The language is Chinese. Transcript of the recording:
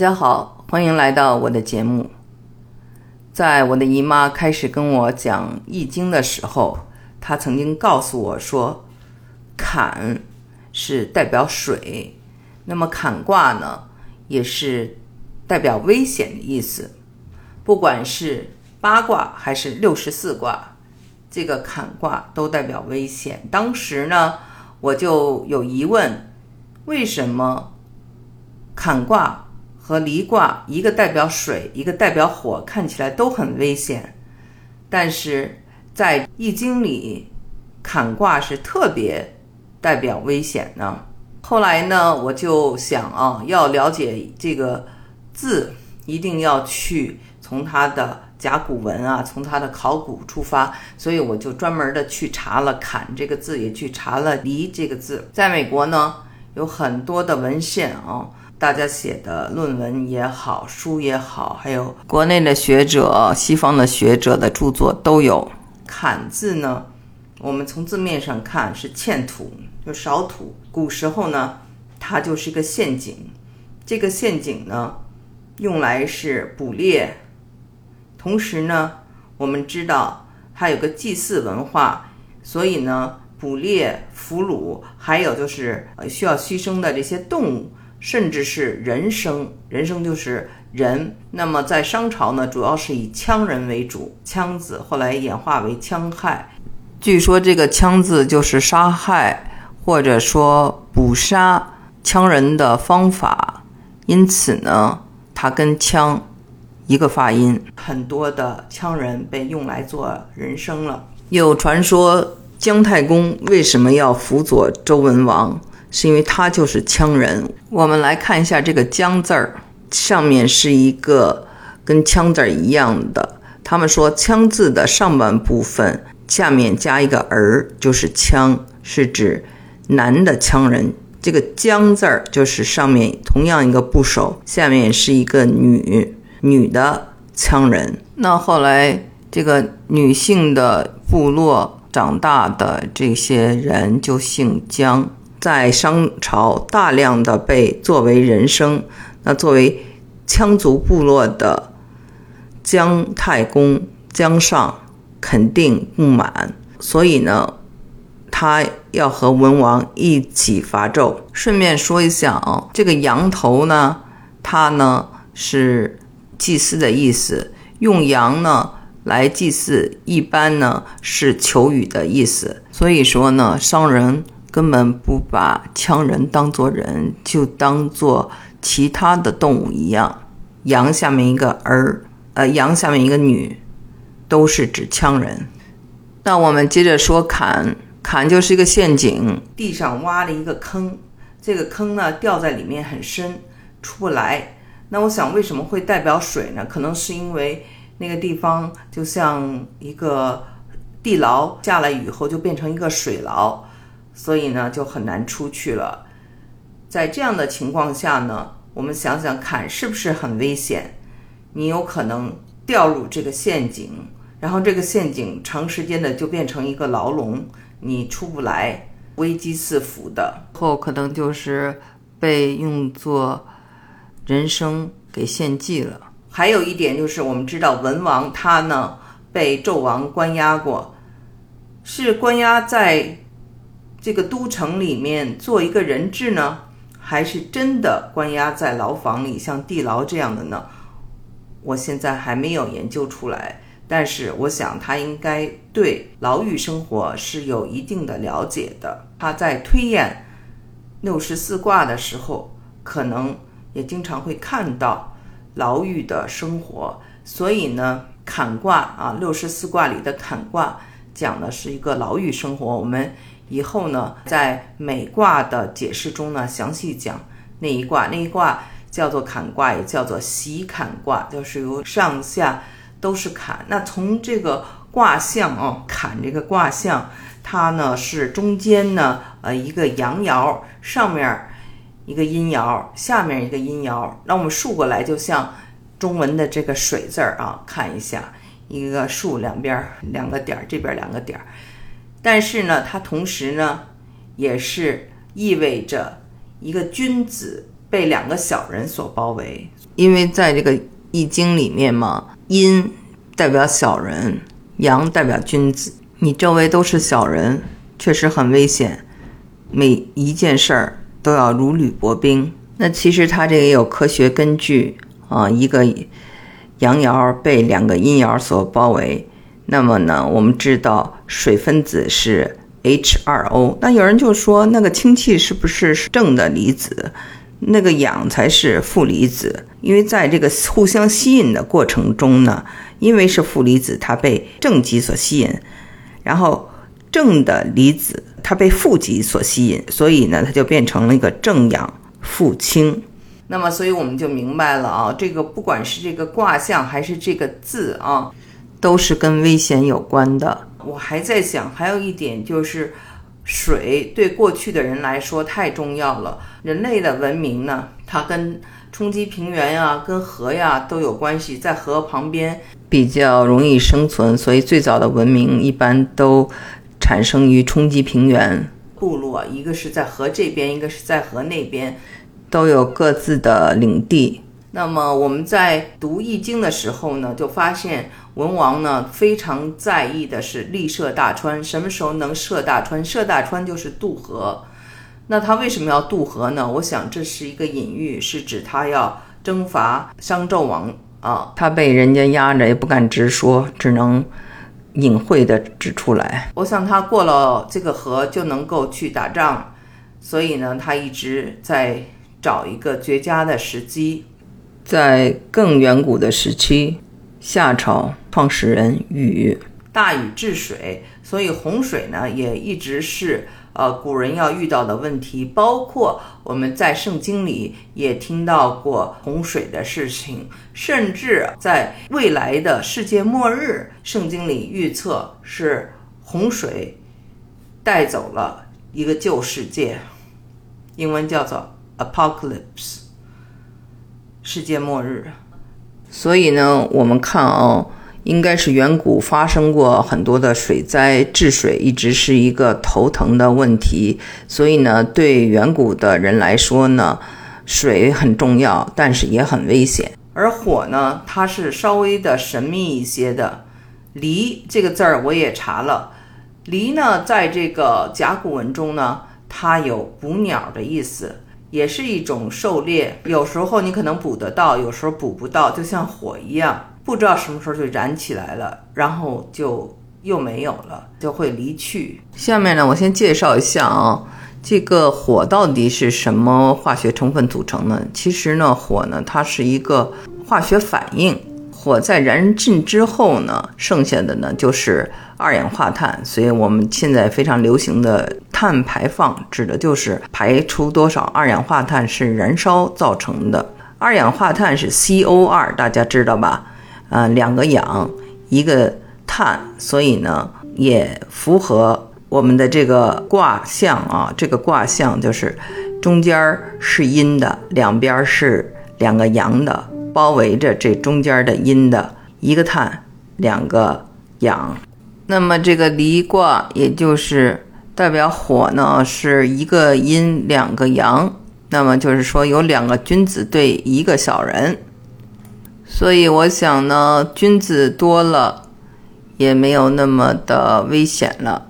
大家好，欢迎来到我的节目。在我的姨妈开始跟我讲《易经》的时候，她曾经告诉我说，坎是代表水，那么坎卦呢，也是代表危险的意思。不管是八卦还是六十四卦，这个坎卦都代表危险。当时呢，我就有疑问，为什么坎卦？和离卦，一个代表水，一个代表火，看起来都很危险。但是在易经里，坎卦是特别代表危险呢。后来呢，我就想啊，要了解这个字，一定要去从它的甲骨文啊，从它的考古出发，所以我就专门的去查了“坎”这个字，也去查了“离”这个字。在美国呢，有很多的文献啊。大家写的论文也好，书也好，还有国内的学者、西方的学者的著作都有。坎字呢，我们从字面上看是欠土，就少土。古时候呢，它就是一个陷阱。这个陷阱呢，用来是捕猎。同时呢，我们知道它有个祭祀文化，所以呢，捕猎、俘虏，还有就是需要牺牲的这些动物。甚至是人生，人生就是人。那么在商朝呢，主要是以羌人为主，羌字后来演化为羌害。据说这个羌字就是杀害或者说捕杀羌人的方法，因此呢，它跟羌一个发音。很多的羌人被用来做人生了。有传说姜太公为什么要辅佐周文王？是因为他就是羌人。我们来看一下这个“羌”字儿，上面是一个跟“羌”字儿一样的。他们说“羌”字的上半部分下面加一个儿，就是“羌”，是指男的羌人。这个“姜”字儿就是上面同样一个部首，下面是一个女女的羌人。那后来这个女性的部落长大的这些人就姓姜。在商朝，大量的被作为人生。那作为羌族部落的姜太公姜尚肯定不满，所以呢，他要和文王一起伐纣。顺便说一下啊，这个羊头呢，它呢是祭祀的意思，用羊呢来祭祀，一般呢是求雨的意思。所以说呢，商人。根本不把羌人当作人，就当做其他的动物一样。羊下面一个儿，呃，羊下面一个女，都是指羌人。那我们接着说坎，坎就是一个陷阱，地上挖了一个坑，这个坑呢掉在里面很深，出不来。那我想为什么会代表水呢？可能是因为那个地方就像一个地牢，下了雨后就变成一个水牢。所以呢，就很难出去了。在这样的情况下呢，我们想想看，是不是很危险？你有可能掉入这个陷阱，然后这个陷阱长时间的就变成一个牢笼，你出不来，危机四伏的。后可能就是被用作人生给献祭了。还有一点就是，我们知道文王他呢被纣王关押过，是关押在。这个都城里面做一个人质呢，还是真的关押在牢房里，像地牢这样的呢？我现在还没有研究出来，但是我想他应该对牢狱生活是有一定的了解的。他在推演六十四卦的时候，可能也经常会看到牢狱的生活，所以呢，坎卦啊，六十四卦里的坎卦讲的是一个牢狱生活，我们。以后呢，在每卦的解释中呢，详细讲那一卦。那一卦叫做坎卦，也叫做喜坎卦，就是由上下都是坎。那从这个卦象啊，坎这个卦象，它呢是中间呢呃一个阳爻，上面一个阴爻，下面一个阴爻。那我们竖过来，就像中文的这个水字儿啊，看一下，一个竖两边两个点儿，这边两个点儿。但是呢，它同时呢，也是意味着一个君子被两个小人所包围。因为在这个易经里面嘛，阴代表小人，阳代表君子。你周围都是小人，确实很危险。每一件事儿都要如履薄冰。那其实它这个也有科学根据啊，一个阳爻被两个阴爻所包围，那么呢，我们知道水分子是 H2O。那有人就说，那个氢气是不是正的离子？那个氧才是负离子？因为在这个互相吸引的过程中呢，因为是负离子，它被正极所吸引，然后。正的离子它被负极所吸引，所以呢，它就变成了一个正氧负氢。那么，所以我们就明白了啊，这个不管是这个卦象还是这个字啊，都是跟危险有关的。我还在想，还有一点就是，水对过去的人来说太重要了。人类的文明呢，它跟冲击平原呀、跟河呀都有关系，在河旁边比较容易生存，所以最早的文明一般都。产生于冲击平原，部落一个是在河这边，一个是在河那边，都有各自的领地。那么我们在读《易经》的时候呢，就发现文王呢非常在意的是立涉大川，什么时候能涉大川？涉大川就是渡河。那他为什么要渡河呢？我想这是一个隐喻，是指他要征伐商纣王啊。他被人家压着，也不敢直说，只能。隐晦的指出来，我想他过了这个河就能够去打仗，所以呢，他一直在找一个绝佳的时机。在更远古的时期，夏朝创始人禹大禹治水，所以洪水呢也一直是。呃，古人要遇到的问题，包括我们在圣经里也听到过洪水的事情，甚至在未来的世界末日，圣经里预测是洪水带走了一个旧世界，英文叫做 apocalypse，世界末日。所以呢，我们看啊。应该是远古发生过很多的水灾，治水一直是一个头疼的问题。所以呢，对远古的人来说呢，水很重要，但是也很危险。而火呢，它是稍微的神秘一些的。离这个字儿我也查了，离呢，在这个甲骨文中呢，它有捕鸟的意思，也是一种狩猎。有时候你可能捕得到，有时候捕不到，就像火一样。不知道什么时候就燃起来了，然后就又没有了，就会离去。下面呢，我先介绍一下啊，这个火到底是什么化学成分组成呢？其实呢，火呢，它是一个化学反应。火在燃尽之后呢，剩下的呢就是二氧化碳。所以我们现在非常流行的碳排放，指的就是排出多少二氧化碳是燃烧造成的。二氧化碳是 CO2，大家知道吧？啊，两个氧，一个碳，所以呢，也符合我们的这个卦象啊。这个卦象就是中间是阴的，两边是两个阳的，包围着这中间的阴的，一个碳，两个氧。那么这个离卦，也就是代表火呢，是一个阴，两个阳。那么就是说，有两个君子对一个小人。所以我想呢，君子多了，也没有那么的危险了。